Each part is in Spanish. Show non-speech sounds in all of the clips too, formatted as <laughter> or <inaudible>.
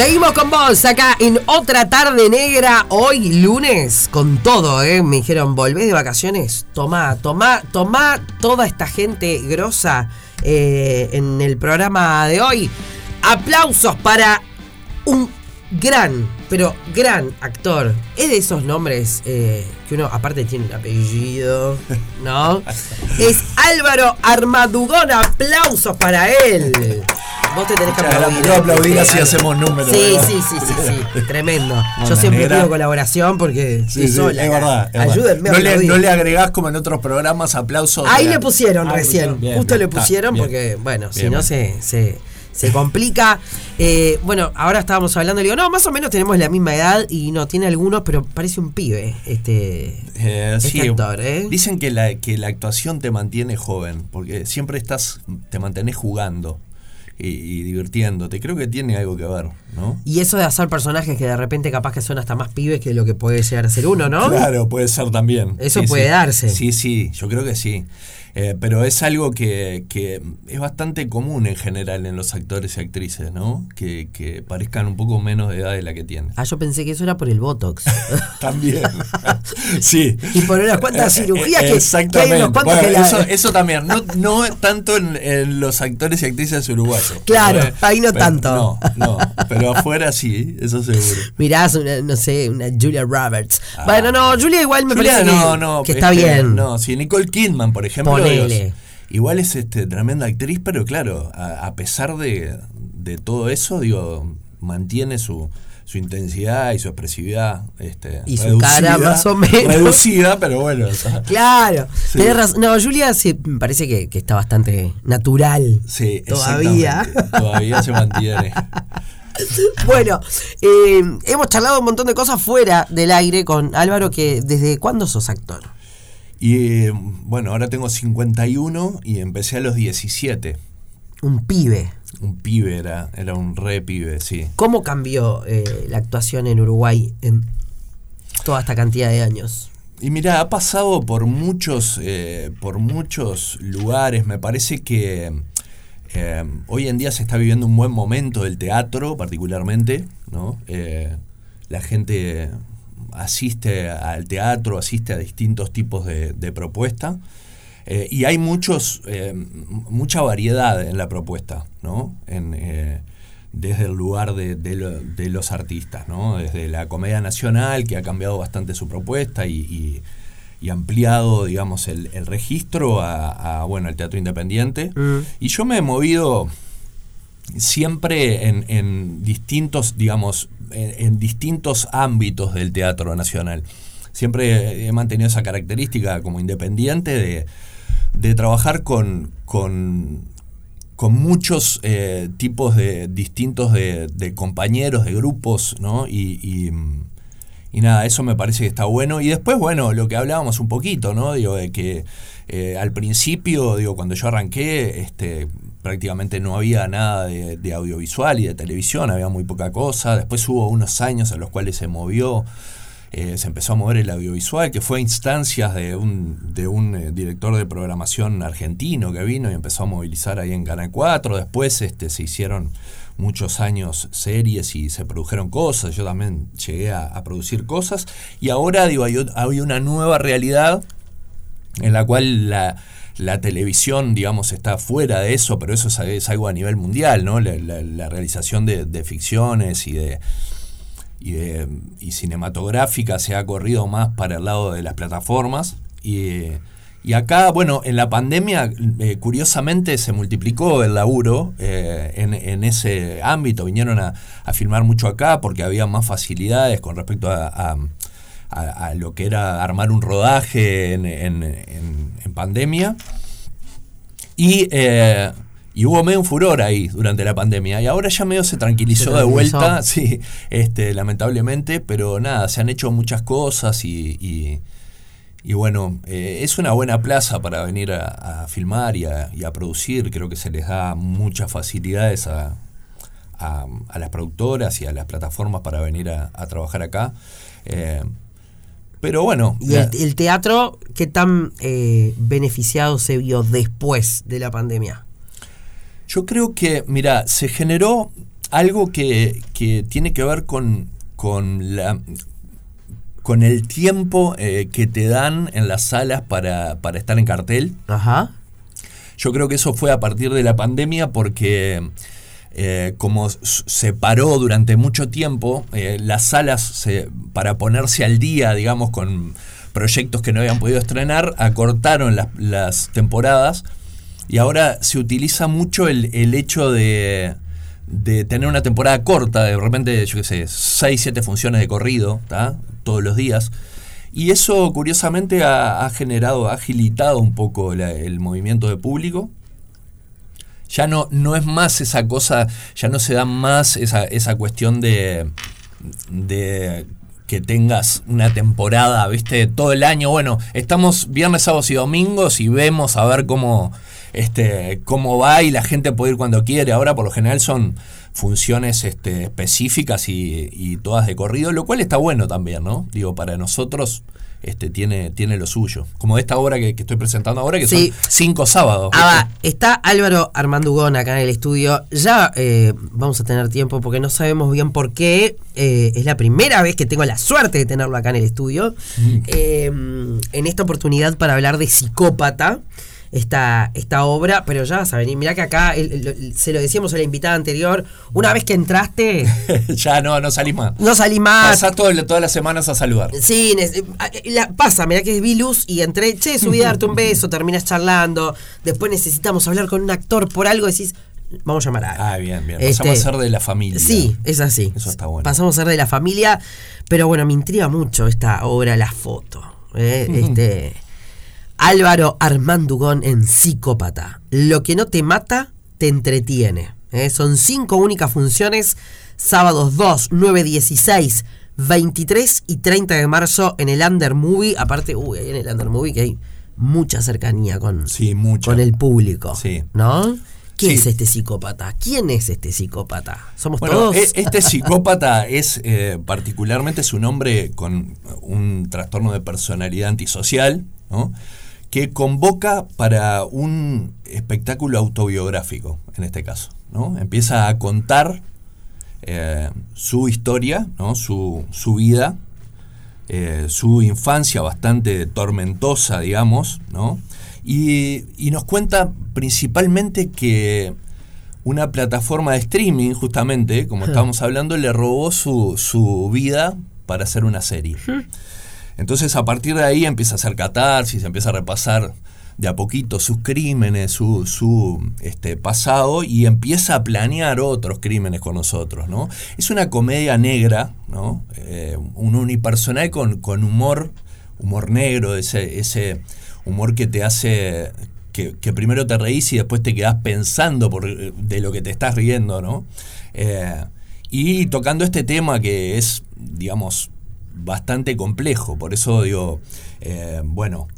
Seguimos con vos acá en otra tarde negra, hoy lunes, con todo, ¿eh? Me dijeron, ¿volvés de vacaciones? Tomá, tomá, tomá toda esta gente grosa eh, en el programa de hoy. Aplausos para un gran, pero gran actor. Es de esos nombres eh, que uno aparte tiene un apellido, ¿no? <laughs> es Álvaro Armadugón, aplausos para él. Vos te tenés que aplaudir. Yo aplaudir así hacemos números. Sí, sí, sí, sí, sí, <laughs> tremendo. Yo siempre pido colaboración porque sí, sola, es verdad. Ayúdenme no, le, no le agregás como en otros programas aplausos. Ahí le pusieron ah, recién. Justo le pusieron porque, bueno, si no se, se complica. Eh, bueno, ahora estábamos hablando, le digo, no, más o menos tenemos la misma edad y no, tiene algunos, pero parece un pibe este, eh, este actor. ¿eh? Dicen que la, que la actuación te mantiene joven, porque siempre estás, te mantenés jugando. Y, divirtiéndote. Creo que tiene algo que ver, ¿no? Y eso de hacer personajes que de repente capaz que son hasta más pibes que lo que puede llegar a ser uno, ¿no? Claro, puede ser también. Eso puede darse. Sí, sí, yo creo que sí. Eh, pero es algo que, es bastante común en general en los actores y actrices, ¿no? Que, parezcan un poco menos de edad de la que tienen. Ah, yo pensé que eso era por el Botox. <laughs> también. <laughs> sí. Y por unas cuantas eh, cirugías que, Exactamente. eso, también. No, no tanto en, los actores y actrices uruguayos. Claro, ahí no tanto. No, no. Pero afuera sí, eso seguro. Mirás, una, no sé, una Julia Roberts. Ah. Bueno, no, Julia igual me parece que, está bien. No, si Nicole Kidman, por ejemplo igual es este, tremenda actriz, pero claro, a, pesar de, todo eso, digo, mantiene su, su intensidad y su expresividad. Este, y su cara más o menos. Reducida, pero bueno. claro. No, Julia sí, me parece que, está bastante natural. Sí, todavía. Todavía se mantiene. <laughs> Bueno, eh, hemos charlado un montón de cosas fuera del aire con Álvaro, que ¿desde cuándo sos actor? Y bueno, ahora tengo 51 y empecé a los 17. Un pibe. Un pibe era, era un re pibe, sí. ¿Cómo cambió eh, la actuación en Uruguay en toda esta cantidad de años? Y mira, ha pasado por muchos, eh, por muchos lugares. Me parece que eh, hoy en día se está viviendo un buen momento del teatro, particularmente, ¿no? la gente asiste al teatro, asiste a distintos tipos de, propuesta. Eh, y hay muchos, eh, mucha variedad en la propuesta, ¿no? Eh, desde el lugar de, los artistas, ¿no? Desde la Comedia Nacional, que ha cambiado bastante su propuesta y, ampliado, digamos, el, registro a, bueno, al teatro independiente. Mm. Y yo me he movido siempre en, en distintos, digamos, en, distintos ámbitos del teatro nacional. Siempre he mantenido esa característica como independiente de, trabajar con, con, muchos eh, tipos de distintos de, compañeros, de grupos, ¿no? Y, nada, eso me parece que está bueno. Y después, bueno, lo que hablábamos un poquito, ¿no? Digo, de que eh, al principio, digo, cuando yo arranqué, este, prácticamente no había nada de, audiovisual y de televisión, había muy poca cosa. Después hubo unos años en los cuales se movió, eh, se empezó a mover el audiovisual, que fue a instancias de un, de un eh, director de programación argentino que vino y empezó a movilizar ahí en Canal 4. Después este, se hicieron muchos años series y se produjeron cosas, yo también llegué a, producir cosas. Y ahora hay una nueva realidad en la cual la la televisión, digamos, está fuera de eso, pero eso es, algo a nivel mundial, ¿no? La, realización de, ficciones y de, y cinematográfica se ha corrido más para el lado de las plataformas. Y, acá, bueno, en la pandemia, eh, curiosamente, se multiplicó el laburo eh, en, ese ámbito. Vinieron a, filmar mucho acá porque había más facilidades con respecto a, lo que era armar un rodaje en, en pandemia. Y, eh, y, hubo medio un furor ahí durante la pandemia. Y ahora ya medio se tranquilizó, de vuelta, <laughs> sí, este, lamentablemente, pero nada, se han hecho muchas cosas y, y, bueno, eh, es una buena plaza para venir a, filmar y a, producir. Creo que se les da muchas facilidades a, a, las productoras y a las plataformas para venir a, trabajar acá. Eh, pero bueno. ¿Y el, teatro qué tan eh, beneficiado se vio después de la pandemia? Yo creo que, mira, se generó algo que, que tiene que ver con, con la con el tiempo eh, que te dan en las salas para, para estar en cartel. Ajá. Yo creo que eso fue a partir de la pandemia porque eh, como s- se paró durante mucho tiempo, eh, las salas para ponerse al día, digamos, con proyectos que no habían podido estrenar, acortaron las, temporadas y ahora se utiliza mucho el, hecho de, tener una temporada corta, de repente, yo qué sé, 6, 7 funciones de corrido, todos los días. Y eso, curiosamente, ha, generado, ha agilitado un poco el movimiento de público. Ya no, no es más esa cosa, ya no se da más esa, esa cuestión de, de que tengas una temporada, viste, todo el año. Bueno, estamos viernes, sábados y domingos y vemos a ver cómo, este, cómo va y la gente puede ir cuando quiere. Ahora por lo general son funciones este, específicas y, y todas de corrido, lo cual está bueno también, ¿no? Digo, para nosotros este, tiene, tiene lo suyo. Como esta obra que, que estoy presentando ahora, que Sí. son cinco sábados. Ah, está Álvaro Armandugón acá en el estudio. Ya eh, vamos a tener tiempo porque no sabemos bien por qué. Eh, es la primera vez que tengo la suerte de tenerlo acá en el estudio. Eh, en esta oportunidad para hablar de Psicópata. Esta, esta obra, pero ya vas a venir. Mirá que acá el- el- se lo decíamos a la invitada anterior. Una vez que entraste, <laughs> ya no, no salís más. no salí más. Pasás todo todas las semanas a saludar. Sí, eh, la- pasa, mirá que vi luz y entré, che, subí a darte un beso, terminas charlando, después necesitamos hablar con un actor por algo, decís, vamos a llamar a. Ah, bien, bien. Este, Pasamos a ser de la familia. Sí, es así. Eso está bueno. Pasamos a ser de la familia, pero bueno, me intriga mucho esta obra, la foto. ¿eh? Este Álvaro Armandugón en Psicópata. Lo que no te mata, te entretiene. ¿eh? Son cinco únicas funciones, sábados 2, 9, 16, 23 y 30 de marzo en el Under Movie. Aparte, uy, ahí en el Under Movie que hay mucha cercanía con, Sí, mucha. con el público. Sí. ¿No? ¿Quién Sí. es este psicópata? ¿Quién es este psicópata? ¿Somos Bueno, todos? e- este psicópata es eh, particularmente su nombre con un trastorno de personalidad antisocial, ¿no? Que convoca para un espectáculo autobiográfico, en este caso. ¿no? Empieza a contar eh, su historia, ¿no? su, su vida, eh, su infancia bastante tormentosa, digamos, ¿no? Y, y nos cuenta principalmente que una plataforma de streaming, justamente, como estábamos hablando, le robó su, su vida para hacer una serie. Entonces, a partir de ahí empieza a hacer catarsis, empieza a repasar de a poquito sus crímenes, su, su este, pasado y empieza a planear otros crímenes con nosotros, ¿no? Es una comedia negra, ¿no? Eh, un unipersonal con, con humor, humor negro, ese, ese humor que te hace que, primero te reís y después te quedás pensando por, de lo que te estás riendo, ¿no? Eh, y tocando este tema que es, digamos, bastante complejo, por eso digo, eh, bueno,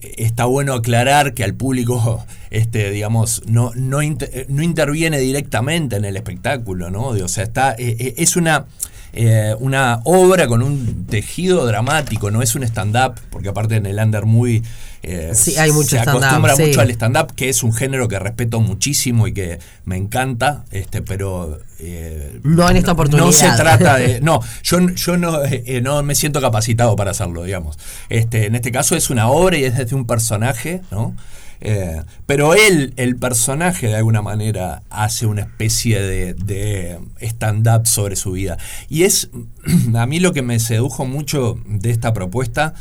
está bueno aclarar que al público, <laughs> este, digamos, no, no, inter- no interviene directamente en el espectáculo, ¿no? O sea, está, eh, eh, es una, eh, una obra con un tejido dramático, no es un stand-up, porque aparte en el Under Movie eh, Sí, hay mucho se acostumbra sí. mucho al stand-up, que es un género que respeto muchísimo y que me encanta, este, pero... eh, No en esta oportunidad. No se trata de... <laughs> No, yo, yo no, eh, no me siento capacitado para hacerlo, digamos. Este, en este caso es una obra y es desde un personaje, ¿no? Eh, pero él, el personaje, de alguna manera, hace una especie de, stand-up sobre su vida. Y es, <clears throat> a mí lo que me sedujo mucho de esta propuesta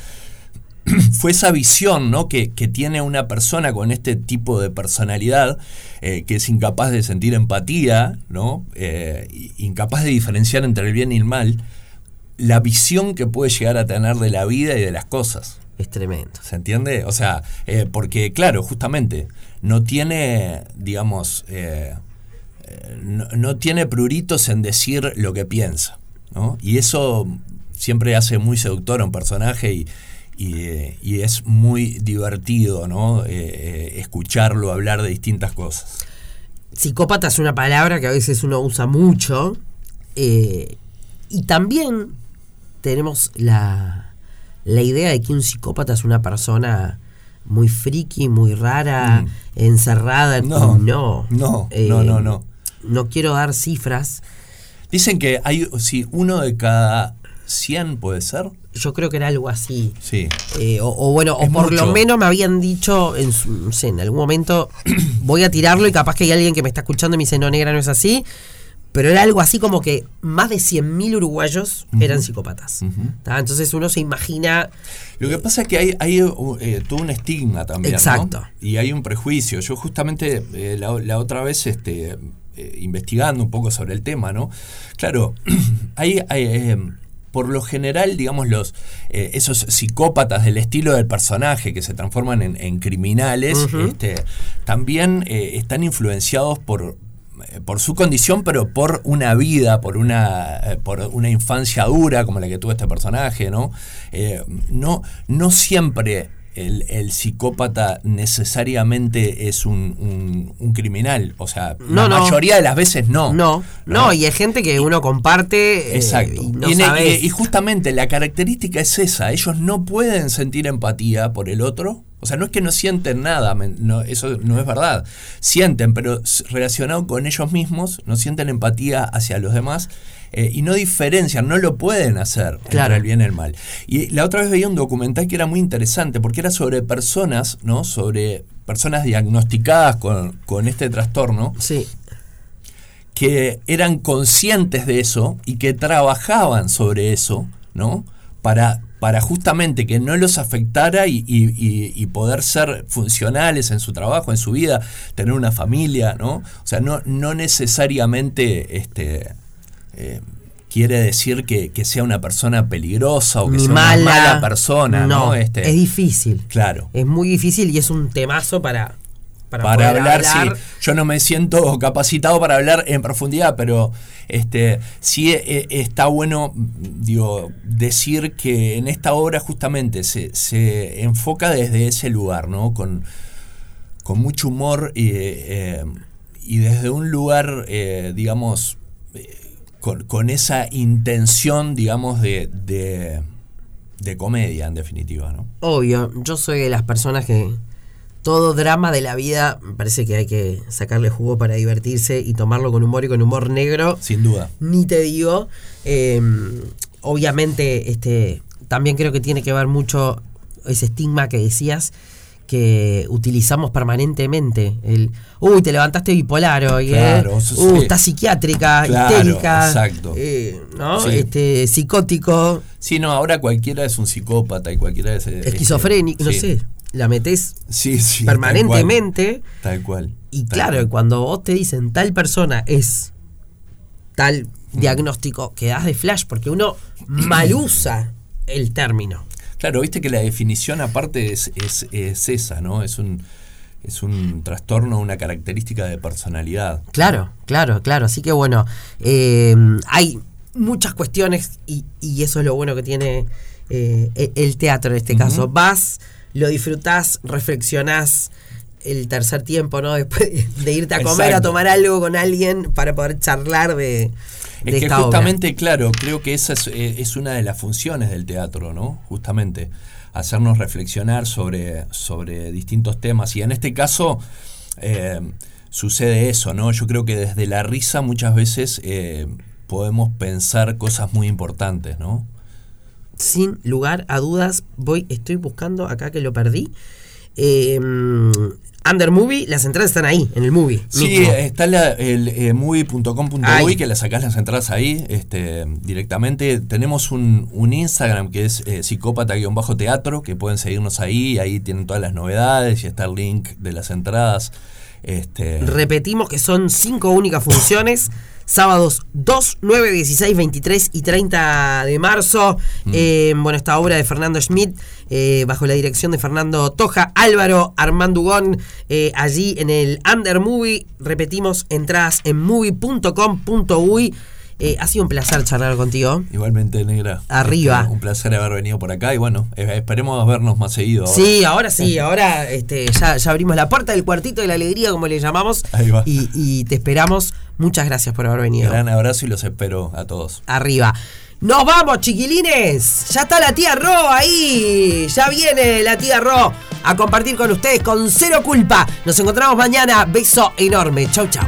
<clears throat> fue esa visión ¿no? que, que tiene una persona con este tipo de personalidad, eh, que es incapaz de sentir empatía, ¿no? Eh, incapaz de diferenciar entre el bien y el mal, la visión que puede llegar a tener de la vida y de las cosas. Es tremendo. ¿Se entiende? O sea, eh, porque claro, justamente, no tiene, digamos, eh, eh, no, no tiene pruritos en decir lo que piensa, ¿no? Y eso siempre hace muy seductor a un personaje y, y, y es muy divertido, ¿no? Eh, escucharlo hablar de distintas cosas. Psicópata es una palabra que a veces uno usa mucho. y también tenemos la, la idea de que un psicópata es una persona muy friki, muy rara, Mm. encerrada. en- No, no. no, Eh, no, no, no. no quiero dar cifras. Dicen que hay, si uno de cada 100 puede ser. Yo creo que era algo así. Sí. Eh, o, o bueno, Es o por lo menos me habían dicho, en, no sé, en algún momento <clears throat> voy a tirarlo y capaz que hay alguien que me está escuchando y me dice, no, negra, no es así. Pero era algo así como que más de 100.000 uruguayos eran psicópatas. Entonces uno se imagina Lo que pasa es que hay, hay eh, todo un estigma también. ¿no? Exacto. Y hay un prejuicio. Yo justamente eh, la, la otra vez, este, eh, investigando un poco sobre el tema, ¿no? Claro, <clears throat> hay, hay, eh, por lo general, digamos, los eh, esos psicópatas del estilo del personaje que se transforman en, en criminales, este, también eh, están influenciados por por su condición, pero por una vida, por una, eh, por una infancia dura como la que tuvo este personaje, ¿no? Eh, no, no siempre el, el psicópata necesariamente es un, un- un criminal. O sea, No, la no. mayoría de las veces no. No, no, y hay gente que uno comparte. eh, Exacto. y- y justamente la característica es esa, ellos no pueden sentir empatía por el otro. O sea, no es que no sienten nada, no, eso no es verdad. Sienten, pero relacionado con ellos mismos, no sienten empatía hacia los demás eh, y no diferencian, no lo pueden hacer Claro. entre el bien y el mal. Y la otra vez veía un documental que era muy interesante porque era sobre personas, ¿no? Sobre personas diagnosticadas con, con este trastorno Sí, que eran conscientes de eso y que trabajaban sobre eso, ¿no? Para, para justamente que no los afectara y, y- y- y poder ser funcionales en su trabajo, en su vida, tener una familia, ¿no? O sea, no, no necesariamente este, eh, quiere decir que, que sea una persona peligrosa o que ni sea mala. una mala persona, ¿no? Este, es difícil. claro. Es muy difícil y es un temazo para. Para, para, poder hablar, sí. Yo no me siento capacitado para hablar en profundidad, pero este sí eh, está bueno, digo, decir que en esta obra justamente se, se enfoca desde ese lugar, ¿no? Con, con mucho humor y, eh, y desde un lugar, eh, digamos, eh, con, con esa intención, digamos, de, de, de comedia, en definitiva, ¿no? Obvio, yo soy de las personas que todo drama de la vida me parece que hay que sacarle jugo para divertirse y tomarlo con humor y con humor negro. Sin duda. Ni te digo. Eh, obviamente, este, también creo que tiene que ver mucho ese estigma que decías que utilizamos permanentemente. El, uy, te levantaste bipolar hoy, Claro, ¿eh? Uh, sí. estás psiquiátrica, Claro, histérica. exacto. eh, ¿No? Sí. Este, psicótico, Sí, no, ahora cualquiera es un psicópata y cualquiera es... eh, esquizofrénico, no sí. sé. La metes Sí, sí. permanentemente. Tal cual. tal Y claro, cual. cuando vos te dicen tal persona es tal diagnóstico, quedás de flash porque uno <clears throat> mal usa el término. Claro, viste que la definición aparte es, es, es esa, ¿no? Es un, es un trastorno, una característica de personalidad. Claro, claro, claro. Así que bueno, eh, hay muchas cuestiones y, y eso es lo bueno que tiene eh, e- el teatro en este caso. Vas, lo disfrutás, reflexionás el tercer tiempo, ¿no? <laughs> Después de irte a comer, a Exacto. tomar algo con alguien para poder charlar de, de Es que esta obra. justamente, claro, creo que esa es, eh, es una de las funciones del teatro, ¿no? Justamente, hacernos reflexionar sobre, sobre distintos temas. Y en este caso eh, sucede eso, ¿no? Yo creo que desde la risa muchas veces eh, podemos pensar cosas muy importantes, ¿no? Sin lugar a dudas, voy, estoy buscando acá que lo perdí. Eh, Under Movie, las entradas están ahí, en el movie. Sí, mismo. está la, el eh, movie.com.uy que le sacás las entradas ahí este, directamente. Tenemos un, un Instagram que es eh, psicópata-teatro, que pueden seguirnos ahí, ahí tienen todas las novedades y está el link de las entradas. Este, Repetimos que son cinco únicas funciones. <laughs> Sábados 2, 9, 16, 23 y 30 de marzo. Mm. Eh, bueno, esta obra de Fernando Schmidt, eh, bajo la dirección de Fernando Toja, Álvaro Armando Ugón, eh, allí en el Under Movie. Repetimos, entradas en movie.com.uy. Eh, ha sido un placer charlar contigo. igualmente, Negra. Arriba. Este, un placer haber venido por acá y bueno, esperemos vernos más seguido. ahora. Sí, ahora sí, <laughs> ahora este, ya, ya abrimos la puerta del cuartito de la alegría, como le llamamos. Ahí va. Y, y te esperamos. Muchas gracias por haber venido. Gran abrazo y los espero a todos. Arriba. ¡Nos vamos, chiquilines! Ya está la tía Ro ahí. Ya viene la tía Ro a compartir con ustedes con cero culpa. Nos encontramos mañana. Beso enorme. Chau, chau.